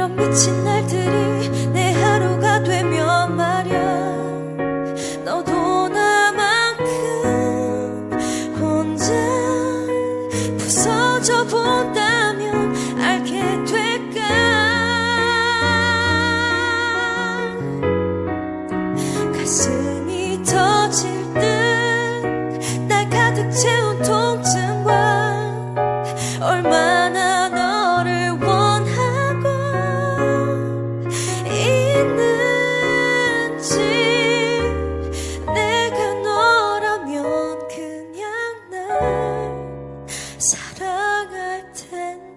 이런 미친 날들이 내 하루가 되면 말야. 너도 나만큼 혼자 부서져 본다면 알게 될까? 가슴이 터질 듯 날 가득 채워 같은